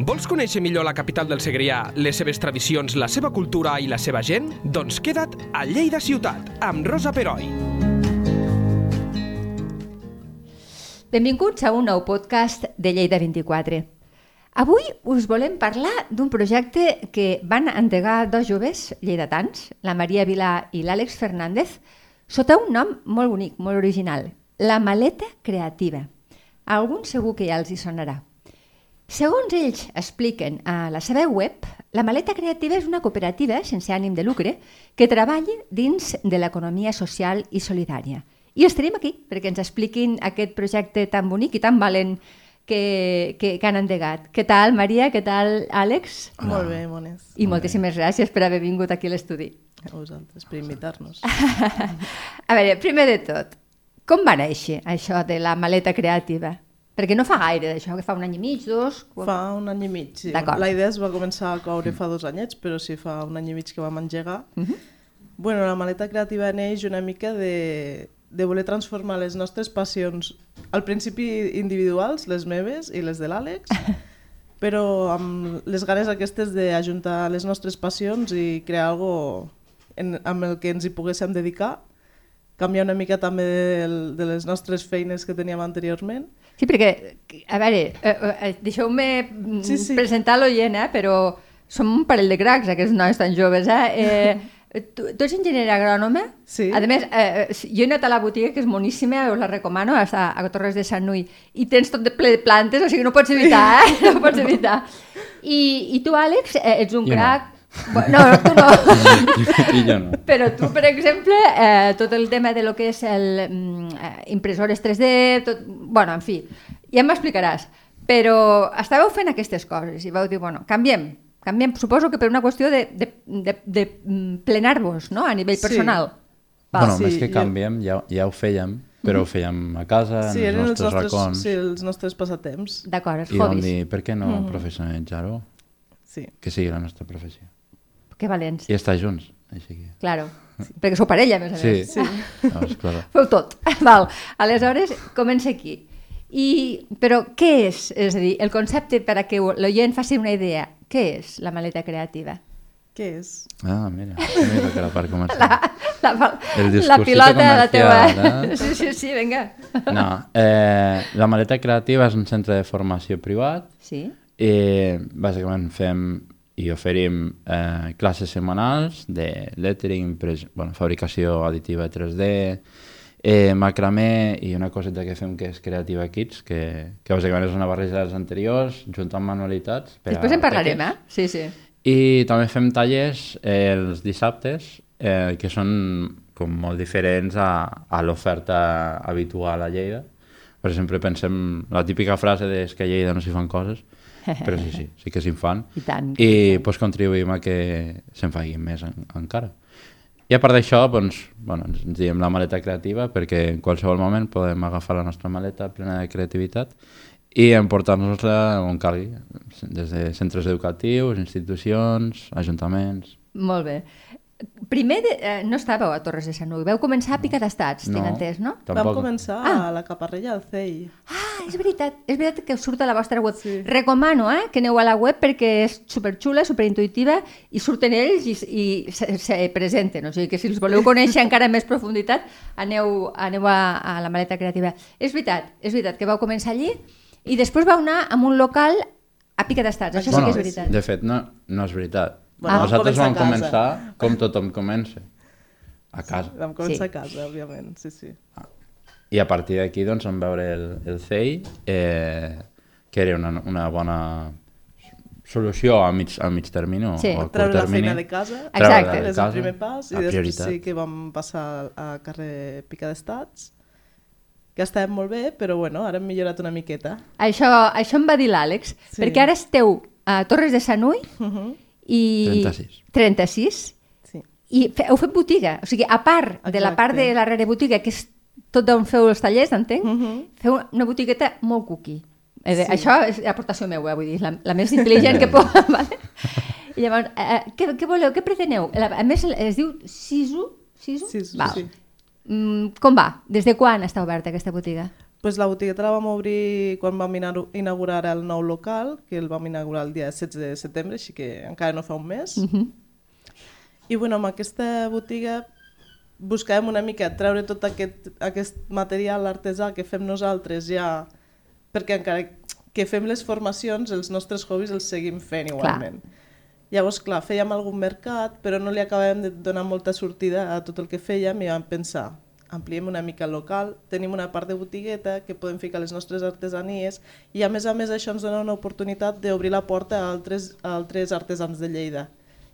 Vols conèixer millor la capital del Segrià, les seves tradicions, la seva cultura i la seva gent? Doncs queda't a Lleida Ciutat, amb Rosa Peroi. Benvinguts a un nou podcast de Lleida 24. Avui us volem parlar d'un projecte que van endegar dos joves lleidatans, la Maria Vilà i l'Àlex Fernández, sota un nom molt bonic, molt original, la Maleta Creativa. A alguns segur que ja els hi sonarà. Segons ells expliquen a la seva web, la Maleta Creativa és una cooperativa sense ànim de lucre que treballa dins de l'economia social i solidària. I els tenim aquí perquè ens expliquin aquest projecte tan bonic i tan valent que, que, que han endegat. Què tal, Maria? Què tal, Àlex? Molt bé, mones. I moltíssimes gràcies per haver vingut aquí a l'estudi. A vosaltres, per invitar-nos. A veure, primer de tot, com va néixer això de la maleta creativa? Perquè no fa gaire d'això, que fa un any i mig, dos... Fa un any i mig, sí. La idea es va començar a coure fa dos anyets, però sí fa un any i mig que vam engegar. Uh -huh. Bueno, la maleta creativa neix una mica de, de voler transformar les nostres passions, al principi individuals, les meves i les de l'Àlex, però amb les ganes aquestes d'ajuntar les nostres passions i crear algo en, amb el que ens hi poguéssim dedicar, canviar una mica també de, de les nostres feines que teníem anteriorment. Sí, perquè, a veure, eh, eh, deixeu-me mm, Sí, sí. presentar l'oient, eh, però som un parell de cracs, aquests nois tan joves. Eh? Eh, tu, tu ets enginyer agrònoma? Sí. A més, eh, eh, jo he anat a la botiga, que és moníssima, us la recomano, a, a Torres de Sant Nui, i tens tot de ple de plantes, o sigui, no pots evitar, eh? No pots evitar. I, i tu, Àlex, eh, ets un Jo no. Crac... No. no, tu no. I jo no. Però tu, per exemple, eh, tot el tema de lo que és el mm, eh, impressores 3D, tot, bueno, en fi, ja m'explicaràs. Però estàveu fent aquestes coses i vau dir, bueno, canviem, canviem, suposo que per una qüestió de, de, de, de mm, plenar-vos, no?, a nivell Sí. personal. Bueno, sí, més que canviem, ja, ja ho fèiem, però ho fèiem a casa, Sí, en els els nostres nostres, racons. sí, els nostres passatemps. D'acord, els I vam hobbies. dir, per què no professionalitzar-ho? Sí. Que sigui la nostra professió. Que valents, I estar junts, així que... claro. Perquè sou parella, a més a Sí, més. sí. Llavors, clar. Feu tot. Val. Aleshores, comença aquí. I, però què és? És a dir, el concepte per a que l'oient faci una idea. Què és la maleta creativa? Què és? Ah, mira, mira que la part comercial. La, la, El la pilota de la teva... eh? Sí, sí, sí, vinga. No, eh, la Maleta Creativa és un centre de formació privat Sí? i bàsicament fem i oferim eh, classes setmanals de lettering, pres, bueno, fabricació additiva 3D, eh, macramé i una coseta que fem que és Creativa Kids, que, que bàsicament és una barreja dels anteriors, junt amb manualitats. Per Després en parlarem, eh? Sí, sí. I també fem tallers eh, els dissabtes, eh, que són com molt diferents a, a l'oferta habitual a Lleida. Per exemple, pensem la típica frase de "És que a Lleida no s'hi fan coses, però sí, sí, sí que s'hi fan. I tant. I pues, contribuïm a que se'n facin més en, encara. I a part d'això, doncs, bueno, ens diem la maleta creativa perquè en qualsevol moment podem agafar la nostra maleta plena de creativitat i emportar-nos-la on calgui, des de centres educatius, institucions, ajuntaments... Molt bé. Primer, de, eh, no estàveu a Torres de Sant Nui, veu començar a Pica d'Estats, tinc entès, no? Vam començar Ah. a la Caparrella al CEI. Ah, és veritat, és veritat que surt a la vostra web. Sí. Recomano eh, que aneu a la web perquè és superxula, superintuitiva i surten ells i, i se, se presenten. O sigui que si els voleu conèixer encara en més profunditat, aneu, aneu a, a la maleta creativa. És veritat, és veritat que vau començar allí i després vau anar a un local a Pica d'Estats. Això sí que és veritat. de fet, no, no és veritat. Bueno, vam Nosaltres començar vam començar com tothom comença, a casa. Vam començar Sí. a casa, òbviament, sí, sí. I a partir d'aquí doncs, vam veure el, el CEI, eh, que era una, una bona solució a mig, a mig termini o, Sí. o a curt Treure la termini. feina de casa. Exacte. És el casa, primer pas i la després prioritat. sí que vam passar a carrer Pica d'Estats que estàvem molt bé, però bueno, ara hem millorat una miqueta. Això, això em va dir l'Àlex, Sí. perquè ara esteu a Torres de Sant Nui Uh -huh. I... 36. 36. Sí. I fe, heu fet botiga, o sigui, a part de la Exacte. part de la rere botiga, que és tot on feu els tallers, entenc, Mhm. feu una botigueta molt cookie. Eh, Sí. Això és aportació meva, vull dir, la, la més intel·ligent que puc. Vale? I llavors, eh, què, què voleu, què preteneu? La- A més, es diu Sisu? Sisu? Val. sí. Mm, com va? Des de quan està oberta aquesta botiga? Pues la botigueta la vam obrir quan vam ina- inaugurar el nou local, que el vam inaugurar el dia 16 de setembre, així que encara no fa un mes. Uh -huh. I bueno, amb aquesta botiga buscàvem una mica treure tot aquest, aquest material artesà que fem nosaltres ja, perquè encara que fem les formacions, els nostres hobbies els seguim fent igualment. Clar. Llavors, clar, fèiem algun mercat, però no li acabàvem de donar molta sortida a tot el que fèiem i vam pensar, ampliem una mica el local, tenim una part de botigueta que podem ficar les nostres artesanies i a més a més això ens dona una oportunitat d'obrir la porta a altres, a altres artesans de Lleida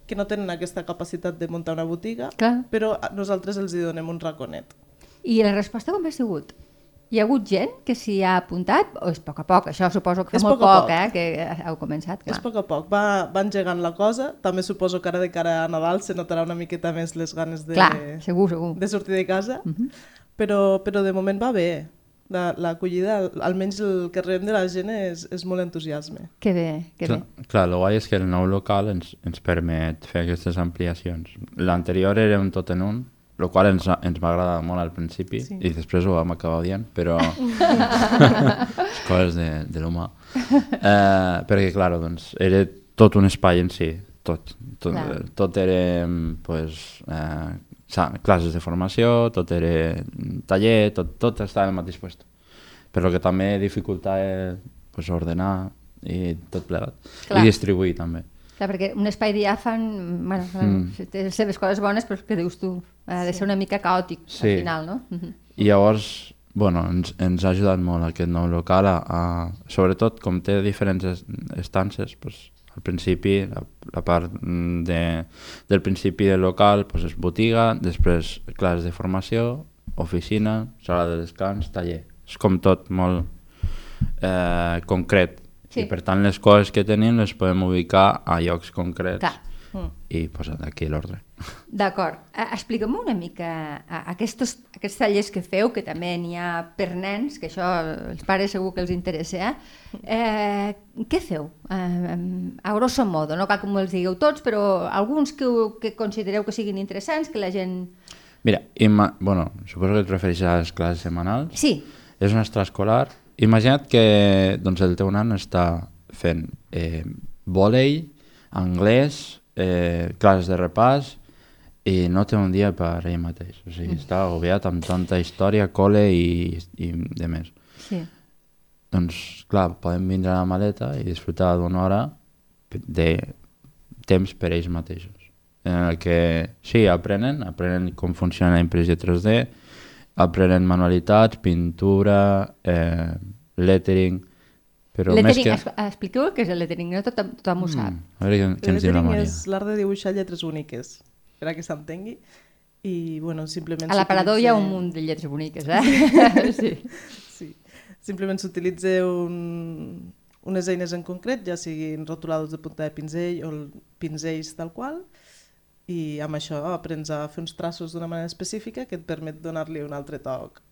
que no tenen aquesta capacitat de muntar una botiga, Clar. però nosaltres els hi donem un raconet. I la resposta com ha sigut? Hi ha hagut gent que s'hi ha apuntat o és a poc a poc? Això suposo que fa És molt poc a poc, poc. eh, que heu començat, clar. És a poc a poc, va, va engegant la cosa, també suposo que ara de cara a Nadal se notarà una miqueta més les ganes de, Clar, segur, segur. de sortir de casa, però, però de moment va bé. La- L'acollida, al- almenys el que rebem de la gent és, és molt entusiasme. Que bé, que Clar, bé. clar, el guai és que el nou local ens, ens permet fer aquestes ampliacions. L'anterior era un tot en un, el qual ens, ens va agradar molt al principi Sí. i després ho vam acabar odiant, però les coses de, de l'humà. Eh, perquè, clar, doncs, era tot un espai en si, tot. Tot, Clar. tot era pues, eh, classes de formació, tot era taller, tot, tot estava al mateix lloc. Però que també dificultava pues, ordenar i tot plegat. Clar. I distribuir també. Clar, perquè un espai diàfan, bueno, mm. té les seves coses bones, però que dius tu, ha de ser una mica caòtic Sí. al final, no? Uh -huh. I llavors, bueno, ens, ens ha ajudat molt aquest nou local a, a sobretot com té diferents es- estances, pues, al principi, la, la part de, del principi del local pues, és botiga, després classes de formació, oficina, sala de descans, taller. És com tot molt eh, concret. Sí. I per tant les coses que tenim les podem ubicar a llocs concrets Clar. I posar aquí l'ordre. D'acord. Eh, Explica'm una mica eh, aquests, aquests tallers que feu, que també n'hi ha per nens, que això els pares segur que els interessa. Eh? Eh, què feu? Eh, a grosso modo, no cal que me'ls digueu tots, però alguns que, que considereu que siguin interessants, que la gent... Mira, ima bueno, suposo que et refereixes a les classes setmanals. Sí, És un extraescolar. Imagina't que doncs, el teu nan està fent eh, vòlei, anglès, eh, classes de repàs i no té un dia per ell mateix. O sigui, està agobiat amb tanta història, col·le i, i de més. sí. Doncs, clar, podem vindre a la maleta i disfrutar d'una hora de temps per ells mateixos. En el que, sí, aprenen, aprenen com funciona la impressió 3D, aprenen manualitats, pintura, eh, lettering, però més lettering, que... es- expliqueu què és el lettering, no tothom, tothom ho sap. Mm, a veure què, ens diu la lettering Maria. és l'art de dibuixar lletres úniques, per a que s'entengui. I, bueno, simplement... A l'aparador hi ha un munt de lletres boniques, eh? sí. Sí. Simplement s'utilitza un, unes eines en concret, ja siguin rotuladors de punta de pinzell o el- pinzells tal qual, i amb això aprens a fer uns traços d'una manera específica que et permet donar-li un altre toc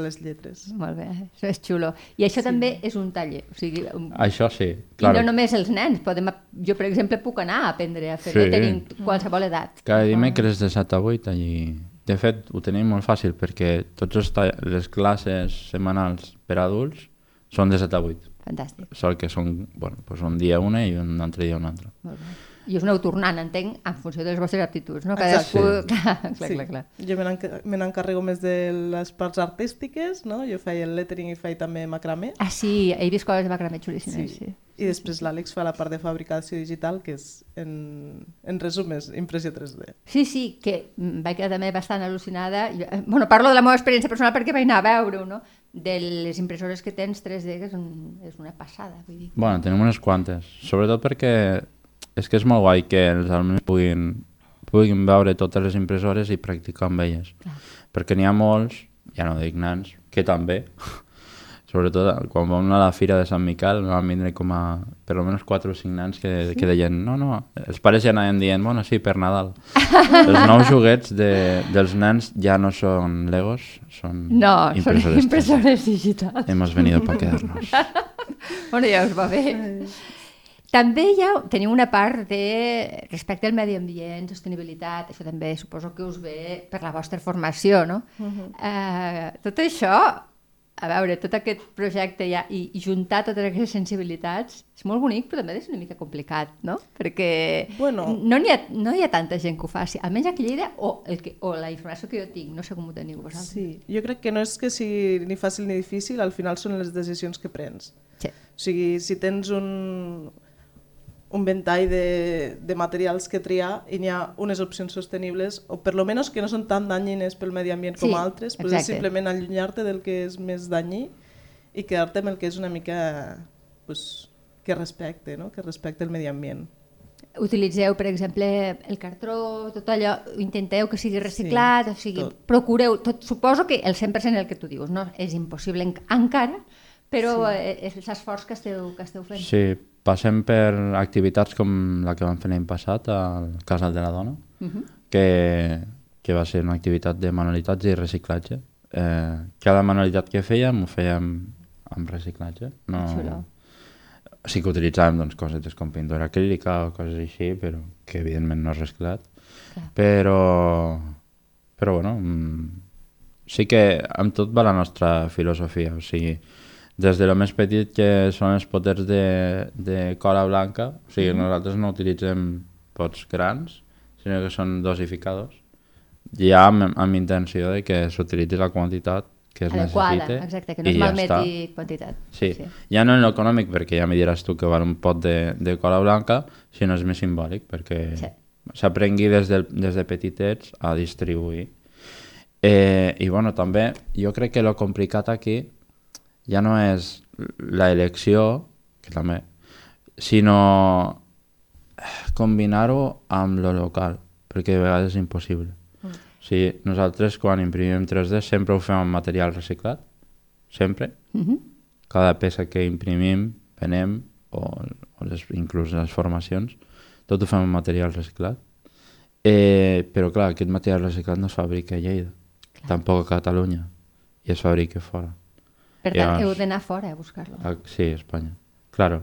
les lletres. Molt bé, això és xulo. I això sí. també és un taller, o sigui, un... Això sí, I clar. no només els nens, podem, jo per exemple puc anar a aprendre a fer Sí. lettering qualsevol edat. Cada dimecres de 7 a 8 allí... De fet, ho tenim molt fàcil perquè totes les classes setmanals per adults són de 7 a 8. Fantàstic, Sol que són, bueno, doncs un dia una i un altre dia una altra. molt bé. I us aneu tornant, entenc, en funció de les vostres aptituds, no? Cadascú... Sí. Clar, clar, sí. clar, clar. Jo me n'enca- me n'encarrego més de les parts artístiques, no? jo feia el lettering i feia també macramé, Ah, sí, he vist coses de macramé xulíssimes, sí. sí. i després l'Àlex fa la part de fabricació digital, que és, en, en resum, és impressió 3D. Sí, sí, que vaig quedar també bastant al·lucinada. Jo, eh, bueno, parlo de la meva experiència personal perquè vaig anar a veure-ho, no? De les impressores que tens 3D, que és, un, és una passada, vull dir. Bueno, tenim unes quantes, sobretot perquè és que és molt guai que els alumnes puguin, puguin veure totes les impressores i practicar amb elles. Clar. Perquè n'hi ha molts, ja no dic nans, que també, sobretot quan vam anar a la fira de Sant Miquel vam vindre com a per almenys 4 o 5 nans que, sí? que deien no, no, els pares ja anaven dient bueno, sí, per Nadal els nous joguets de, dels nens ja no són Legos són No, impressores, són impressores digitals. hemos venido para quedarnos Bueno, ja us va bé. També hi ha, teniu una part de respecte al medi ambient, sostenibilitat, això també suposo que us ve per la vostra formació, no? Uh -huh. uh, tot això a veure, tot aquest projecte ja, i, i juntar totes aquestes sensibilitats és molt bonic, però també és una mica complicat, no? Perquè Bueno. no, n'hi ha, no hi ha tanta gent que ho faci, almenys aquí a Lleida, o, el que, o la informació que jo tinc, no sé com ho teniu vosaltres. Sí, jo crec que no és que sigui ni fàcil ni difícil, al final són les decisions que prens. Sí. O sigui, si tens un, un ventall de, de materials que triar i n'hi ha unes opcions sostenibles, o per lo menos que no són tan danyines pel medi ambient com Sí, altres, però és simplement allunyar-te del que és més danyí i quedar-te amb el que és una mica pues, que respecte, no? que respecte el medi ambient. Utilitzeu, per exemple, el cartró, tot allò, intenteu que sigui reciclat, Sí, o sigui, tot. procureu, tot, suposo que el 100% el que tu dius, no? És impossible en, encara, però sí. és l'esforç que esteu, que esteu fent. Sí, passem per activitats com la que vam fer l'any passat al Casal de la Dona, Uh -huh. que, que va ser una activitat de manualitats i reciclatge. Eh, cada manualitat que fèiem ho fèiem amb reciclatge. No, Xulo. sí que utilitzàvem doncs, cosetes com pintura acrílica o coses així, però que evidentment no és reciclat. Clar. Però, però bueno, mm, sí que amb tot va la nostra filosofia, o sigui, des de lo més petit que són els poters de, de cola blanca, o sigui, nosaltres no utilitzem pots grans, sinó que són dosificadors, ja amb, amb intenció de que s'utilitzi la quantitat que es Adequada, necessite exacte, que no es ja malmeti està. quantitat. Sí. sí, ja no en l'econòmic, perquè ja me diràs tu que val un pot de, de cola blanca, sinó és més simbòlic, perquè Sí. s'aprengui des, del, des de petitets a distribuir. Eh, I bueno, també jo crec que lo complicat aquí ja no és la elecció, que també, sinó combinar-ho amb lo local, perquè de vegades és impossible. Mm. O sigui, nosaltres quan imprimim 3D sempre ho fem amb material reciclat, sempre. Uh -huh. Cada peça que imprimim, venem, o, o les, inclús les formacions, tot ho fem amb material reciclat. Eh, però clar, aquest material reciclat no es fabrica a Lleida, clar. tampoc a Catalunya, i es fabrica fora. Per tant, Llavors- heu d'anar fora a buscar-lo. A, sí, a Espanya. Claro.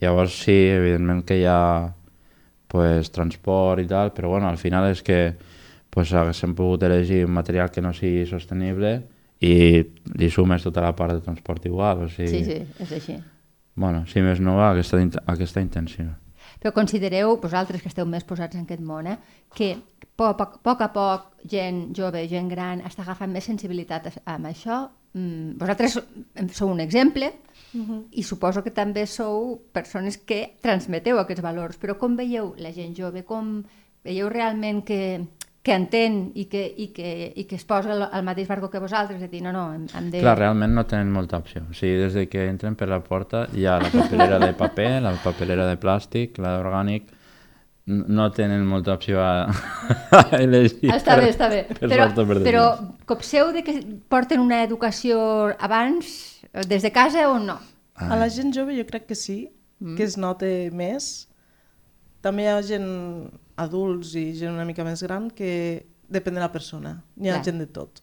Llavors sí, evidentment que hi ha pues, transport i tal, però bueno, al final és que pues, haguéssim pogut elegir un material que no sigui sostenible i li sumes tota la part de transport igual. O sigui, Sí, sí, és així. Bueno, si més no va, aquesta, aquesta intenció. Però considereu, vosaltres que esteu més posats en aquest món, eh, que a poc, a poc a poc gent jove, gent gran, està agafant més sensibilitat amb això. Mm, vosaltres sou un exemple i suposo que també sou persones que transmeteu aquests valors, però com veieu la gent jove? Com veieu realment que, que entén i que, i, que, i que es posa al, mateix barco que vosaltres? De dir, no, no, hem, hem de... Clar, realment no tenen molta opció. O sigui, des de que entren per la porta hi ha la papelera de paper, la papelera de plàstic, la d'orgànic, no tenen molta opció a, a elegir. Ah, Està per- bé, està bé. Per Però, per però copseu de que porten una educació abans, eh, des de casa o no? A la gent jove jo crec que sí, que es nota més. També hi ha gent adults i gent una mica més gran que depèn de la persona. N'hi ha Clar. gent de tot.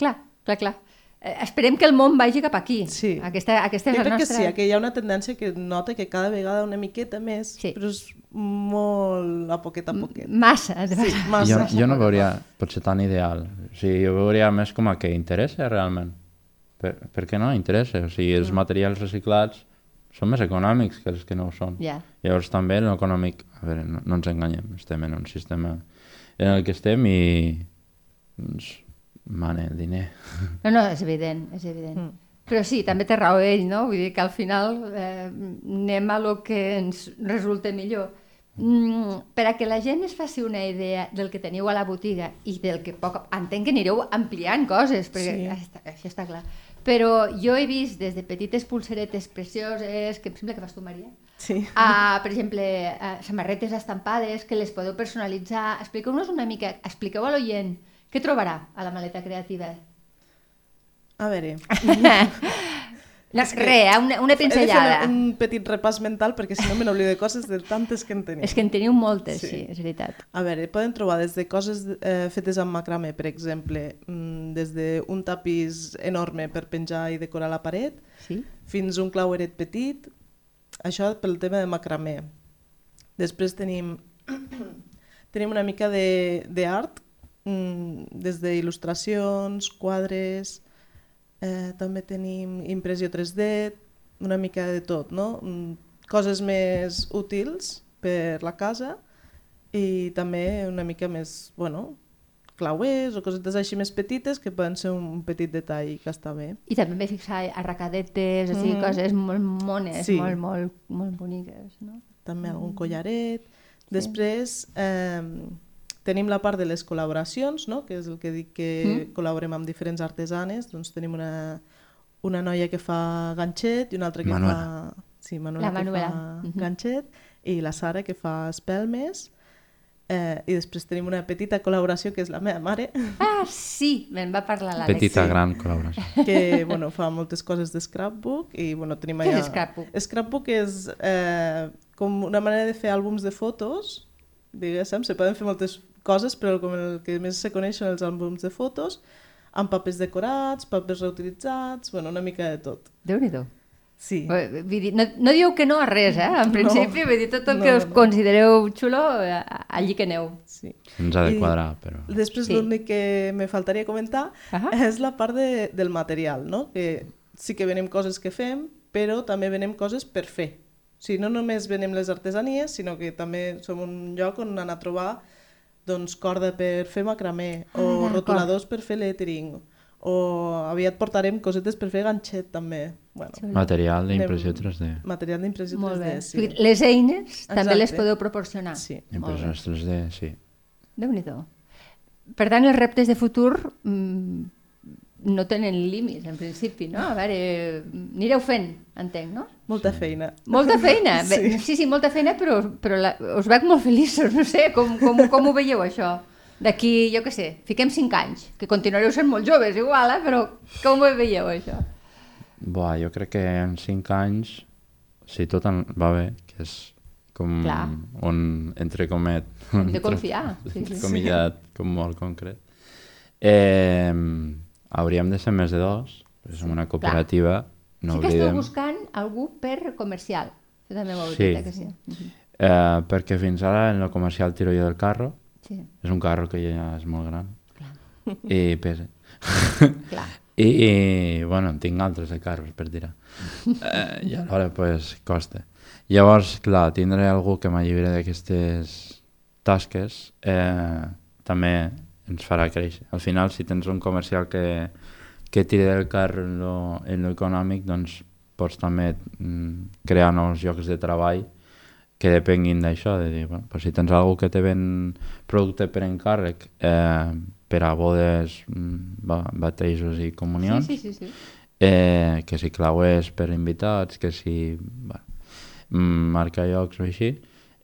Clar, clar, clar. Eh, esperem que el món vagi cap aquí. Sí. Aquesta, aquesta és Jo la crec nostra... que sí, que hi ha una tendència que nota que cada vegada una miqueta més, Sí. però és molt a poquet a poquet. Massa. de Sí, massa. Jo, jo no veuria potser tan ideal. O sigui, jo veuria més com a que interessa realment. Per, per què no interessa? O sigui, els materials reciclats són més econòmics que els que no ho són. Ja. Llavors també l'econòmic, a veure, no, no ens enganyem, estem en un sistema en el que estem i doncs, mana el diner. No, no, és evident, és evident. Mm. Però sí, també té raó ell, no? Vull dir que al final eh, anem a lo que ens resulta millor. Mm, per a que la gent es faci una idea del que teniu a la botiga i del que poc... Entenc que anireu ampliant coses, perquè Sí. sí. està, això està clar. Però jo he vist des de petites pulseretes precioses, que em sembla que vas tu, Maria, Sí. a, per exemple, a samarretes estampades que les podeu personalitzar. Expliqueu-nos una mica, expliqueu a l'oient què trobarà a la maleta creativa. A veure, No, És que Re, eh, una, una he de pinzellada. fer un petit repàs mental perquè si no me n'oblido de coses de tantes que en tenim. És que en teniu moltes, sí, Sí. és veritat. A veure, poden trobar des de coses eh, fetes amb macrame, per exemple, mm, des d'un tapís enorme per penjar i decorar la paret, Sí? fins un claueret petit, això pel tema de macramé. Després tenim, tenim una mica de- d'art, des d'il·lustracions, quadres, eh, també tenim impressió 3D, una mica de tot, no? Mm, Coses més útils per la casa i també una mica més, bueno, clauers o cosetes així més petites que poden ser un petit detall que està bé. I també m'he fixat arracadetes, així, Mhm. coses molt mones, Sí. molt, molt, molt boniques, no? també algun collaret. Després eh, tenim la part de les col·laboracions, no? que és el que dic que mm. col·laborem amb diferents artesanes. Doncs tenim una, una noia que fa ganxet i una altra que Manuela. fa... Sí, Manuela, La Manuela. que fa Mhm. ganxet i la Sara que fa espelmes. Eh, I després tenim una petita col·laboració que és la meva mare, Ah, sí, me'n va parlar l'Àlex. Petita, sí. gran col·laboració. que bueno, fa moltes coses de scrapbook i bueno, tenim Què és allà... scrapbook? Scrapbook és eh, com una manera de fer àlbums de fotos, diguéssim, se poden fer moltes coses, però com el que més se coneix són els àlbums de fotos, amb papers decorats, papers reutilitzats, bueno, una mica de tot. Déu-n'hi-do. Sí, Vull dir, no, no dieu que no a res, eh? En No. principi, vull dir, tot el No, que us no. considereu xulo, eh, allí que aneu. sí. Ens ha de I quadrar, però... Després Sí. l'únic que me faltaria comentar Ahà. és la part de, del material, no? que sí que venem coses que fem, però també venem coses per fer. O sigui, no només venem les artesanies, sinó que també som un lloc on anar a trobar doncs, corda per fer macramé, o Ah, d'acord. rotuladors per fer lettering, o aviat portarem cosetes per fer ganxet també. Bueno, Material d'impressió Anem- 3D. material d'impressió Molt 3D, bé. O sí. Les eines també les Exacte. podeu proporcionar. Sí. Impressions 3D, sí. Déu-n'hi-do. Per tant, els reptes de futur mm, no tenen límits, en principi, no? A veure, anireu fent, entenc, no? Molta feina. Molta feina, sí, Sí. sí, sí molta feina, però, però la, us veig molt feliços, no sé, com, com, com ho veieu això? D'aquí, jo què sé, fiquem 5 anys, que continuareu sent molt joves, igual, eh? però com ho veieu això? Buah, jo crec que en 5 anys, si tot en- va bé, que és com Clar. un entre comet... Hem de confiar, sí, sí. Comillat, com molt concret. Eh, hauríem de ser més de dos, perquè som una cooperativa, no sí que esteu buscant algú per comercial. Això també m'ho heu Sí. eh, que sí. Mhm. Eh, perquè fins ara en el comercial tiro jo del carro, Sí, és un carro que ja és molt gran i pesa. clar. I, i bueno, en tinc altres de carros per tirar. Eh, I alhora, pues, costa. Llavors, clar, tindré algú que m'alliberi d'aquestes tasques eh, també ens farà créixer. Al final, si tens un comercial que, que tira del carro en lo, en lo econòmic, doncs pots també mm, crear nous llocs de treball que depenguin d'això, de dir, bueno, pues si tens algú que te ven producte per encàrrec eh, per a bodes, mm, ba batejos i comunions, Sí, sí, sí, sí. eh, que si clauers per invitats, que si bueno, mm, marca llocs o així,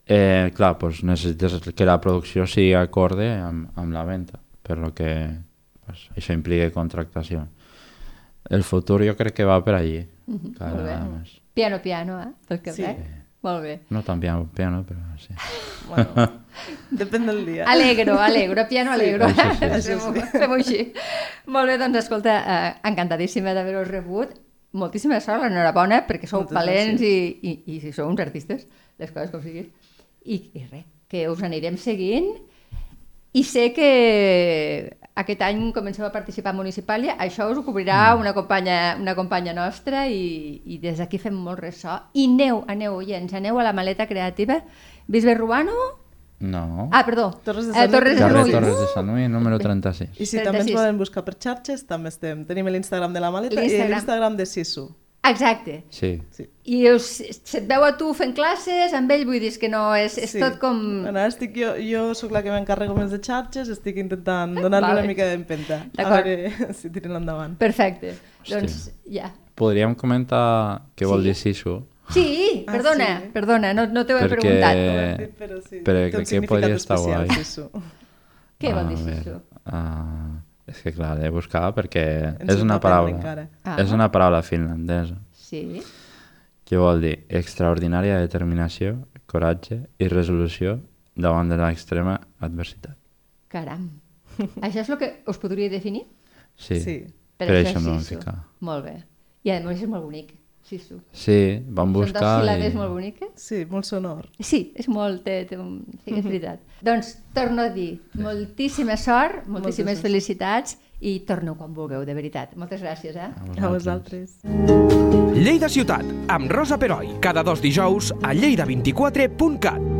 eh, clar, pues necessites que la producció sigui acorde amb, amb la venda, per lo que pues, això implica contractació. El futur jo crec que va per allí, Mhm, cada molt bé. més. Piano, piano, eh? Pel que Sí. veig. Molt bé. No tan piano, piano però sí. Bueno, depèn del dia. Alegro, alegro, piano alegro. això sí. Això sí. Fem-ho així. Molt bé, doncs escolta, eh, encantadíssima d'haver-vos rebut. Moltíssima sort, enhorabona, perquè sou Moltes valents gràcies. i, i, i si sou uns artistes, les coses com siguin. I, I res, que us anirem seguint i sé que aquest any comenceu a participar a Municipàlia, això us ho cobrirà una companya, una companya nostra i, i des d'aquí fem molt ressò. I aneu, aneu, oients, aneu a la maleta creativa. Bisbe Ruano? No. Ah, perdó. Torres de Eh, Sant Torres de Torres de Sant Ui, número 36. I si també ens 36. volen buscar per xarxes, també estem. Tenim l'Instagram de la maleta i l'Instagram de Sisu. Exacte. Sí. Sí. I us, se't veu a tu fent classes, amb ell vull dir que no, és, és Sí. tot com... Bueno, estic jo, jo sóc la que m'encarrego més de xarxes, estic intentant donar-li Vale. una mica d'empenta. A D'acord. veure si tiren endavant. Perfecte. Hòstia. Doncs ja. Podríem comentar què vol Sí? dir Sisu? Sí, Ah, perdona, sí? perdona, no, no t'ho he Perquè- preguntat. Eh, Però sí, però crec que podria estar guai. Sisu. Què vol dir A Sisu? ah, és que clar, l'he de buscar perquè Ens és una paraula. encara. Ah. És una paraula finlandesa Sí. que vol dir extraordinària determinació, coratge i resolució davant de l'extrema adversitat. Caram. això és el que us podria definir? Sí, Sí. per, això, és no vam Sisu. ficar. Molt bé. I a més és molt bonic, Sisu. Sí, vam Són dos buscar síl·labes i... molt boniques. Sí, molt sonor. Sí, és molt... Té, té un... Sí, és veritat. doncs torno a dir, moltíssima sort, moltíssimes Moltes felicitats i torneu quan vulgueu, de veritat. Moltes gràcies, eh? A vosaltres. Lleida Ciutat, amb Rosa Peroi, cada dos dijous a lleida24.cat.